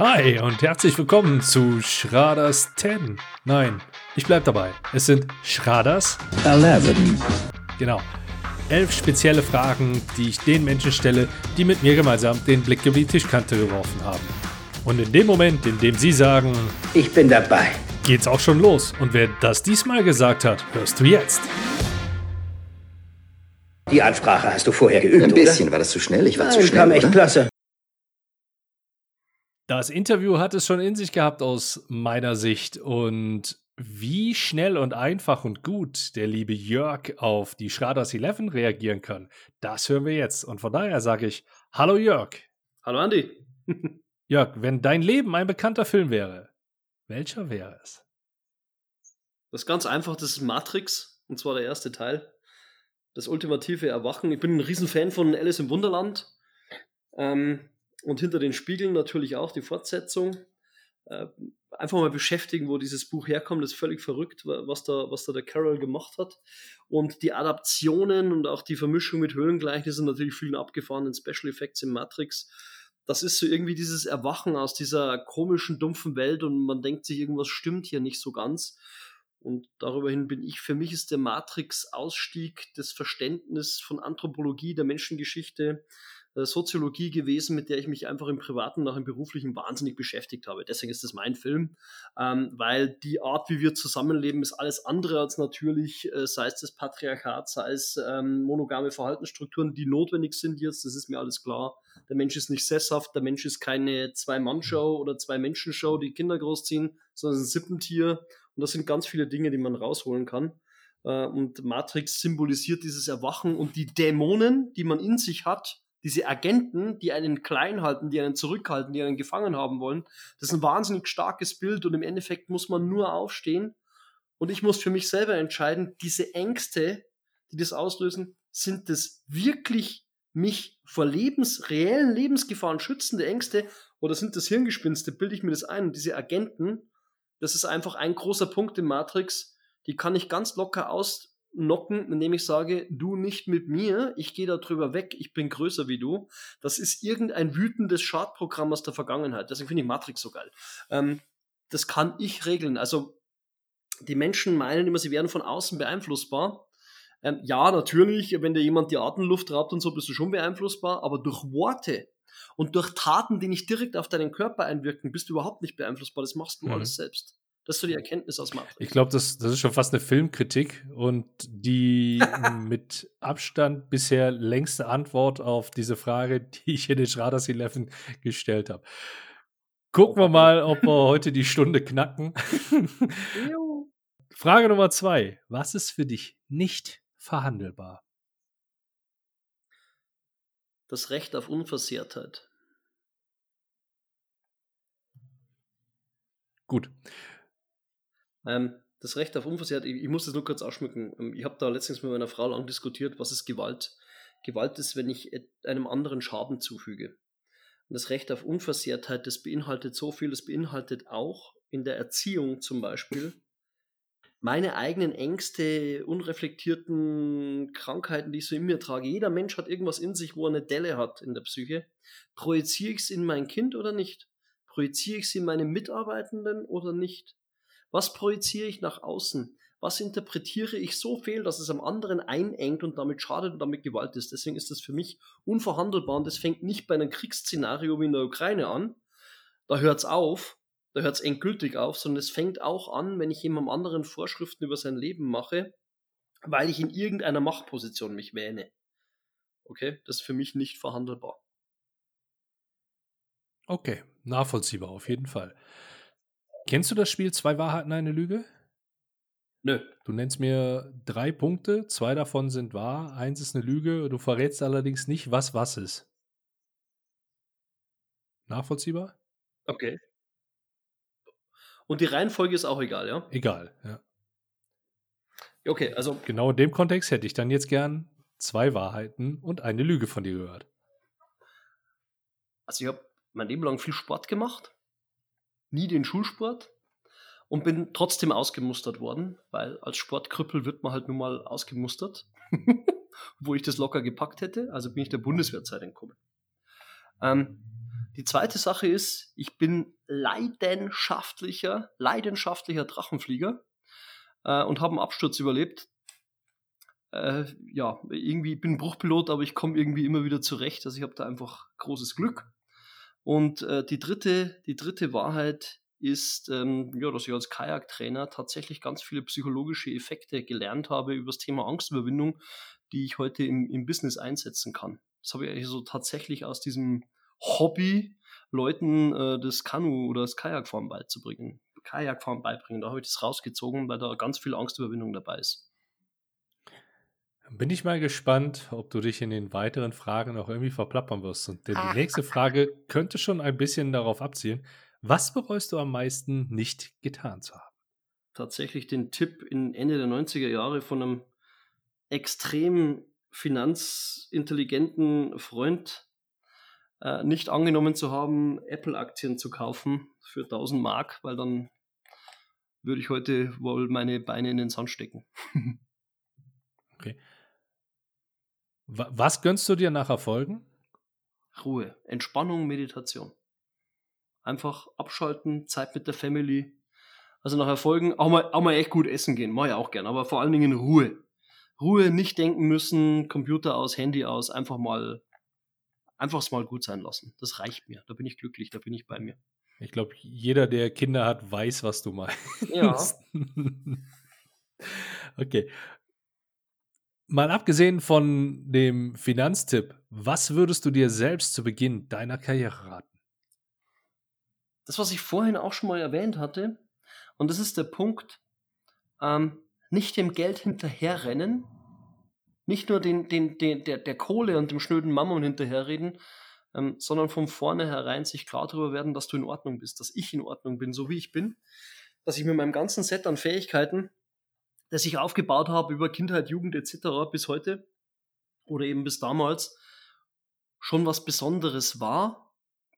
Hi und herzlich willkommen zu Schraders 10. Nein, ich bleib dabei. Es sind Schraders 11. Genau. Elf spezielle Fragen, die ich den Menschen stelle, die mit mir gemeinsam den Blick über die Tischkante geworfen haben. Und in dem Moment, in dem sie sagen, Ich bin dabei. geht's auch schon los. Und wer das diesmal gesagt hat, hörst du jetzt. Die Ansprache hast du vorher geübt, Ein bisschen. oder? War das zu schnell? Ich war zu Nein, schnell, kam echt oder? klasse. Das Interview hat es schon in sich gehabt aus meiner Sicht und wie schnell und einfach und gut der liebe Jörg auf die Schraders 11 reagieren kann, das hören wir jetzt. Und von daher sage ich, hallo Jörg. Hallo Andi. Jörg, wenn dein Leben ein bekannter Film wäre, welcher wäre es? Das ist ganz einfach, das ist Matrix, und zwar der erste Teil. Das ultimative Erwachen. Ich bin ein Riesenfan von Alice im Wunderland. Ähm, und hinter den Spiegeln natürlich auch die Fortsetzung. Äh, einfach mal beschäftigen, wo dieses Buch herkommt. Das ist völlig verrückt, wa- was da, was da der Carol gemacht hat. Und die Adaptionen und auch die Vermischung mit Höhlengleichnissen, natürlich vielen abgefahrenen Special Effects in Matrix. Das ist so irgendwie dieses Erwachen aus dieser komischen, dumpfen Welt und man denkt sich, irgendwas stimmt hier nicht so ganz. Und darüber hin bin ich, für mich ist der Matrix-Ausstieg das Verständnis von Anthropologie, der Menschengeschichte, Soziologie gewesen, mit der ich mich einfach im Privaten, nach im Beruflichen wahnsinnig beschäftigt habe. Deswegen ist das mein Film, ähm, weil die Art, wie wir zusammenleben, ist alles andere als natürlich, äh, sei es das Patriarchat, sei es ähm, monogame Verhaltensstrukturen, die notwendig sind jetzt, das ist mir alles klar. Der Mensch ist nicht sesshaft, der Mensch ist keine Zwei-Mann-Show oder Zwei-Menschen-Show, die Kinder großziehen, sondern ein Sippentier. Und das sind ganz viele Dinge, die man rausholen kann. Äh, Und Matrix symbolisiert dieses Erwachen und die Dämonen, die man in sich hat, diese Agenten, die einen klein halten, die einen zurückhalten, die einen gefangen haben wollen. Das ist ein wahnsinnig starkes Bild und im Endeffekt muss man nur aufstehen. Und ich muss für mich selber entscheiden, diese Ängste, die das auslösen, sind das wirklich mich vor Lebens, reellen Lebensgefahren schützende Ängste oder sind das Hirngespinste? Bilde ich mir das ein? Und diese Agenten, das ist einfach ein großer Punkt im Matrix, die kann ich ganz locker ausnocken, indem ich sage, du nicht mit mir, ich gehe da drüber weg, ich bin größer wie du. Das ist irgendein wütendes Schadprogramm aus der Vergangenheit. Deswegen finde ich Matrix so geil. Ähm, das kann ich regeln. Also die Menschen meinen immer, sie werden von außen beeinflussbar. Ähm, ja, natürlich, wenn dir jemand die Atemluft raubt und so, bist du schon beeinflussbar, aber durch Worte und durch Taten, die nicht direkt auf deinen Körper einwirken, bist du überhaupt nicht beeinflussbar. Das machst du Mhm. alles selbst. Das ist so die Erkenntnis aus Matrix. Ich glaube, das, das ist schon fast eine Filmkritik und die mit Abstand bisher längste Antwort auf diese Frage, die ich in den Schraders 11 gestellt habe. Gucken wir mal, ob wir heute die Stunde knacken. Frage Nummer zwei. Was ist für dich nicht verhandelbar? Das Recht auf Unversehrtheit. Gut. Ähm, das Recht auf Unversehrtheit, ich, ich muss das nur kurz ausschmücken. Ähm, Ich habe da letztens mit meiner Frau lang diskutiert, was ist Gewalt? Gewalt ist, wenn ich einem anderen Schaden zufüge. Und das Recht auf Unversehrtheit, das beinhaltet so viel, das beinhaltet auch in der Erziehung zum Beispiel meine eigenen Ängste, unreflektierten Krankheiten, die ich so in mir trage. Jeder Mensch hat irgendwas in sich, wo er eine Delle hat in der Psyche. Projiziere ich es in mein Kind oder nicht? Projiziere ich es in meine Mitarbeitenden oder nicht? Was projiziere ich nach außen? Was interpretiere ich so fehl, dass es am anderen einengt und damit schadet und damit Gewalt ist? Deswegen ist das für mich unverhandelbar und das fängt nicht bei einem Kriegsszenario wie in der Ukraine an. Da hört es auf, da hört es endgültig auf, sondern es fängt auch an, wenn ich jemandem anderen Vorschriften über sein Leben mache, weil ich in irgendeiner Machtposition mich wähne. Okay, das ist für mich nicht verhandelbar. Okay, nachvollziehbar auf jeden Fall. Kennst du das Spiel Zwei Wahrheiten, eine Lüge? Nö. Du nennst mir drei Punkte, zwei davon sind wahr, eins ist eine Lüge, du verrätst allerdings nicht, was was ist. Nachvollziehbar? Okay. Und die Reihenfolge ist auch egal, ja? Egal, ja. Okay, also Genau in dem Kontext hätte ich dann jetzt gern zwei Wahrheiten und eine Lüge von dir gehört. Also ich habe mein Leben lang viel Sport gemacht, nie den Schulsport und bin trotzdem ausgemustert worden, weil als Sportkrüppel wird man halt nun mal ausgemustert, wo ich das locker gepackt hätte. Also bin ich der Bundeswehrzeit entkommen. Ähm, Die zweite Sache ist, ich bin leidenschaftlicher, leidenschaftlicher Drachenflieger äh, und habe einen Absturz überlebt. Äh, ja, irgendwie bin Bruchpilot, aber ich komme irgendwie immer wieder zurecht. Also ich habe da einfach großes Glück. Und äh, die dritte, die dritte Wahrheit ist, ähm, ja, dass ich als Kajaktrainer tatsächlich ganz viele psychologische Effekte gelernt habe über das Thema Angstüberwindung, die ich heute im, im Business einsetzen kann. Das habe ich eigentlich so tatsächlich aus diesem Hobby, Leuten äh, das Kanu oder das Kajakfahren beizubringen. Kajakfahren beibringen. Da habe ich das rausgezogen, weil da ganz viel Angstüberwindung dabei ist. Bin ich mal gespannt, ob du dich in den weiteren Fragen auch irgendwie verplappern wirst. Und denn die nächste Frage könnte schon ein bisschen darauf abzielen. Was bereust du am meisten nicht getan zu haben? Tatsächlich den Tipp in Ende der 90er Jahre von einem extrem finanzintelligenten Freund äh, nicht angenommen zu haben, Apple-Aktien zu kaufen für 1000 Mark, weil dann würde ich heute wohl meine Beine in den Sand stecken. okay. Was gönnst du dir nach Erfolgen? Ruhe, Entspannung, Meditation. Einfach abschalten, Zeit mit der Family. Also nach Erfolgen auch mal, auch mal echt gut essen gehen, mache ich auch gern, aber vor allen Dingen Ruhe. Ruhe, nicht denken müssen, Computer aus, Handy aus, einfach mal, einfach mal gut sein lassen. Das reicht mir. Da bin ich glücklich, da bin ich bei mir. Ich glaube, jeder, der Kinder hat, weiß, was du meinst. Ja. okay. Mal abgesehen von dem Finanztipp, was würdest du dir selbst zu Beginn deiner Karriere raten? Das, was ich vorhin auch schon mal erwähnt hatte, und das ist der Punkt, ähm, nicht dem Geld hinterherrennen, nicht nur den, den, den, der, der Kohle und dem schnöden Mammon hinterherreden, ähm, sondern von vornherein sich klar darüber werden, dass du in Ordnung bist, dass ich in Ordnung bin, so wie ich bin, dass ich mit meinem ganzen Set an Fähigkeiten, das ich aufgebaut habe über Kindheit, Jugend etc. bis heute oder eben bis damals, schon was Besonderes war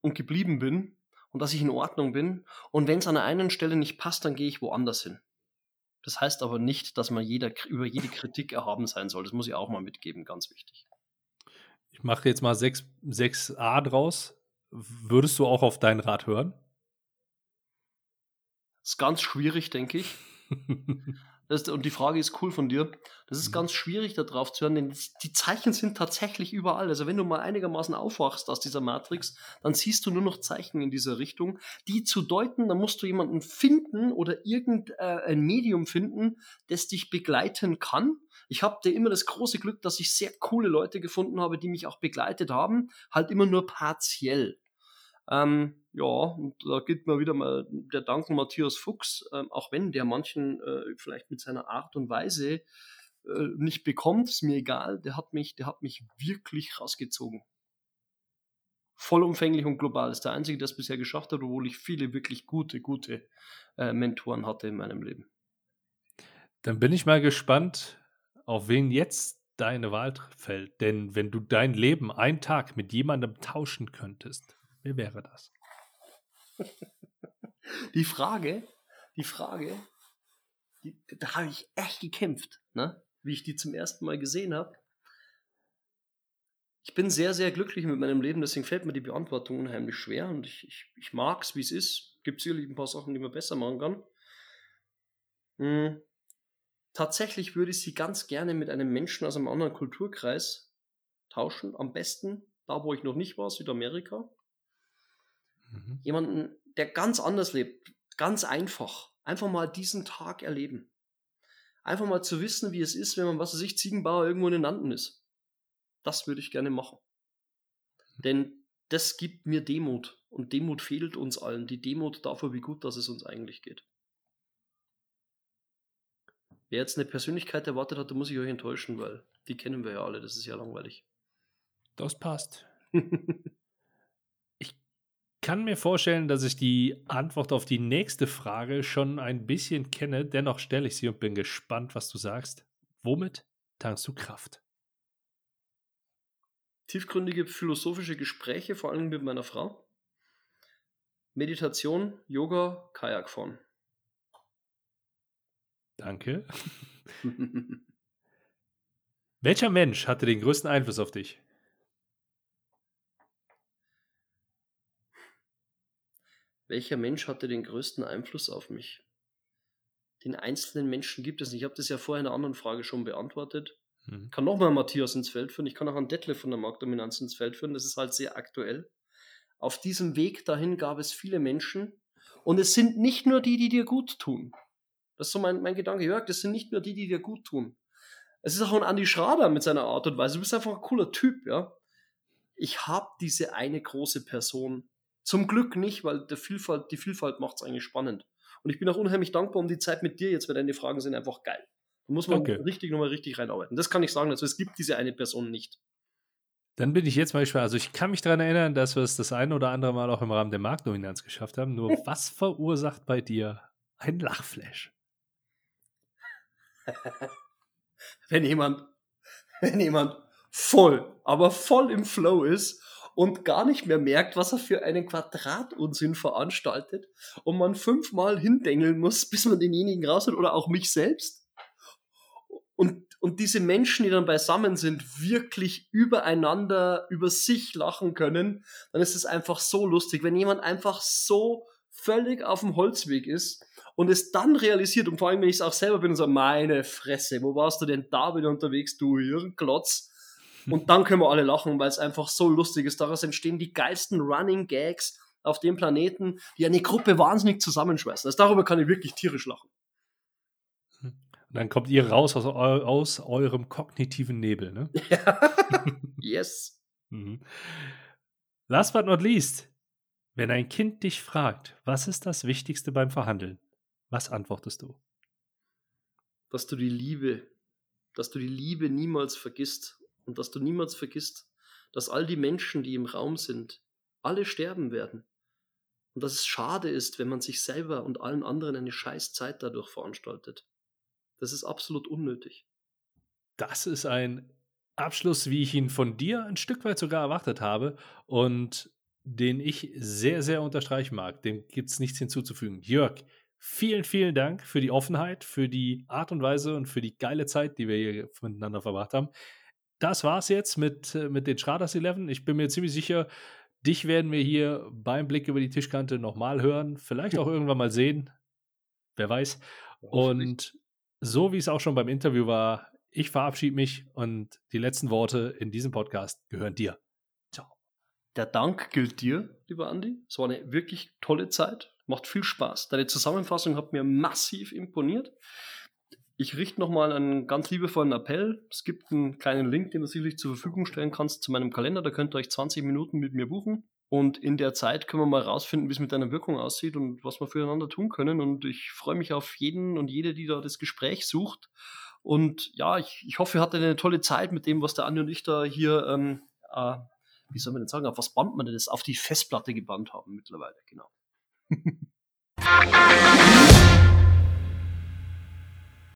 und geblieben bin und dass ich in Ordnung bin. Und wenn es an einer Stelle nicht passt, dann gehe ich woanders hin. Das heißt aber nicht, dass man jeder, über jede Kritik erhaben sein soll. Das muss ich auch mal mitgeben, ganz wichtig. Ich mache jetzt mal 6, 6a draus. Würdest du auch auf deinen Rat hören? Das ist ganz schwierig, denke ich. Das, und die Frage ist cool von dir. Das ist mhm. ganz schwierig, darauf zu hören, denn die Zeichen sind tatsächlich überall. Also wenn du mal einigermaßen aufwachst aus dieser Matrix, dann siehst du nur noch Zeichen in dieser Richtung, die zu deuten, dann musst du jemanden finden oder irgendein Medium finden, das dich begleiten kann. Ich habe immer das große Glück, dass ich sehr coole Leute gefunden habe, die mich auch begleitet haben, halt immer nur partiell. Ähm, ja, und da gilt mir wieder mal der Dank Matthias Fuchs, ähm, auch wenn der manchen äh, vielleicht mit seiner Art und Weise äh, nicht bekommt, ist mir egal, der hat mich, der hat mich wirklich rausgezogen. Vollumfänglich und global ist der Einzige, der es bisher geschafft hat, obwohl ich viele wirklich gute, gute äh, Mentoren hatte in meinem Leben. Dann bin ich mal gespannt, auf wen jetzt deine Wahl fällt. Denn wenn du dein Leben einen Tag mit jemandem tauschen könntest, Wer wäre das? Die Frage, die Frage, die, da habe ich echt gekämpft, ne? wie ich die zum ersten Mal gesehen habe. Ich bin sehr, sehr glücklich mit meinem Leben, deswegen fällt mir die Beantwortung unheimlich schwer und ich, ich, ich mag es, wie es ist. Gibt sicherlich ein paar Sachen, die man besser machen kann. Hm. Tatsächlich würde ich sie ganz gerne mit einem Menschen aus einem anderen Kulturkreis tauschen. Am besten da, wo ich noch nicht war, Südamerika. Mhm. Jemanden, der ganz anders lebt, ganz einfach. Einfach mal diesen Tag erleben. Einfach mal zu wissen, wie es ist, wenn man, was weiß ich, Ziegenbauer irgendwo in den Landen ist. Das würde ich gerne machen. Denn das gibt mir Demut. Und Demut fehlt uns allen. Die Demut dafür, wie gut dass es uns eigentlich geht. Wer jetzt eine Persönlichkeit erwartet hat, da muss ich euch enttäuschen, weil die kennen wir ja alle. Das ist ja langweilig. Das passt. kann mir vorstellen, dass ich die Antwort auf die nächste Frage schon ein bisschen kenne. Dennoch stelle ich sie und bin gespannt, was du sagst. Womit tankst du Kraft? Tiefgründige philosophische Gespräche, vor allem mit meiner Frau. Meditation, Yoga, Kajakfahren. Danke. Welcher Mensch hatte den größten Einfluss auf dich? Welcher Mensch hatte den größten Einfluss auf mich? Den einzelnen Menschen gibt es nicht. Ich habe das ja vorher in einer anderen Frage schon beantwortet. Mhm. Ich kann nochmal Matthias ins Feld führen. Ich kann auch einen Detlef von der Marktdominanz ins Feld führen. Das ist halt sehr aktuell. Auf diesem Weg dahin gab es viele Menschen. Und es sind nicht nur die, die dir gut tun. Das ist so mein, mein Gedanke, Jörg. Das sind nicht nur die, die dir gut tun. Es ist auch ein Andy Schrader mit seiner Art und Weise. Du bist einfach ein cooler Typ, ja. Ich habe diese eine große Person. Zum Glück nicht, weil der Vielfalt, die Vielfalt macht es eigentlich spannend. Und ich bin auch unheimlich dankbar um die Zeit mit dir jetzt, weil deine Fragen sind einfach geil. Da muss man Danke. richtig nochmal richtig reinarbeiten. Das kann ich sagen. Also es gibt diese eine Person nicht. Dann bin ich jetzt mal gespannt. Also ich kann mich daran erinnern, dass wir es das eine oder andere Mal auch im Rahmen der Marktdominanz geschafft haben. Nur was verursacht bei dir ein Lachflash? wenn jemand, wenn jemand voll, aber voll im Flow ist und gar nicht mehr merkt, was er für einen Quadratunsinn veranstaltet und man fünfmal hindengeln muss, bis man denjenigen raus hat oder auch mich selbst. Und, und diese Menschen, die dann beisammen sind, wirklich übereinander, über sich lachen können, dann ist es einfach so lustig. Wenn jemand einfach so völlig auf dem Holzweg ist und es dann realisiert, und vor allem, wenn ich es auch selber bin und so, meine Fresse, wo warst du denn da wieder unterwegs, du Hirnklotz? Und dann können wir alle lachen, weil es einfach so lustig ist. Daraus entstehen die geilsten Running Gags auf dem Planeten, die eine Gruppe wahnsinnig zusammenschweißen. Also darüber kann ich wirklich tierisch lachen. Und dann kommt ihr raus aus, aus eurem kognitiven Nebel, ne? yes. Mhm. Last but not least, wenn ein Kind dich fragt, was ist das Wichtigste beim Verhandeln? Was antwortest du? Dass du die Liebe, dass du die Liebe niemals vergisst und dass du niemals vergisst, dass all die Menschen, die im Raum sind, alle sterben werden. Und dass es schade ist, wenn man sich selber und allen anderen eine scheiß Zeit dadurch veranstaltet. Das ist absolut unnötig. Das ist ein Abschluss, wie ich ihn von dir ein Stück weit sogar erwartet habe und den ich sehr, sehr unterstreichen mag. Dem gibt es nichts hinzuzufügen. Jörg, vielen, vielen Dank für die Offenheit, für die Art und Weise und für die geile Zeit, die wir hier miteinander verbracht haben. Das war's jetzt mit, äh, mit den Schraders 11. Ich bin mir ziemlich sicher, dich werden wir hier beim Blick über die Tischkante nochmal hören, vielleicht auch irgendwann mal sehen. Wer weiß. Und so wie es auch schon beim Interview war, ich verabschiede mich und die letzten Worte in diesem Podcast gehören dir. Ciao. Der Dank gilt dir, lieber Andi. Es war eine wirklich tolle Zeit. Macht viel Spaß. Deine Zusammenfassung hat mir massiv imponiert. Ich richte nochmal einen ganz liebevollen Appell. Es gibt einen kleinen Link, den du sicherlich zur Verfügung stellen kannst zu meinem Kalender. Da könnt ihr euch 20 Minuten mit mir buchen. Und in der Zeit können wir mal rausfinden, wie es mit deiner Wirkung aussieht und was wir füreinander tun können. Und ich freue mich auf jeden und jede, die da das Gespräch sucht. Und ja, ich, ich hoffe, ihr hattet eine tolle Zeit mit dem, was der Andi und ich da hier, ähm, äh, wie soll man denn sagen, auf was band man denn das? Auf die Festplatte gebannt haben mittlerweile, genau.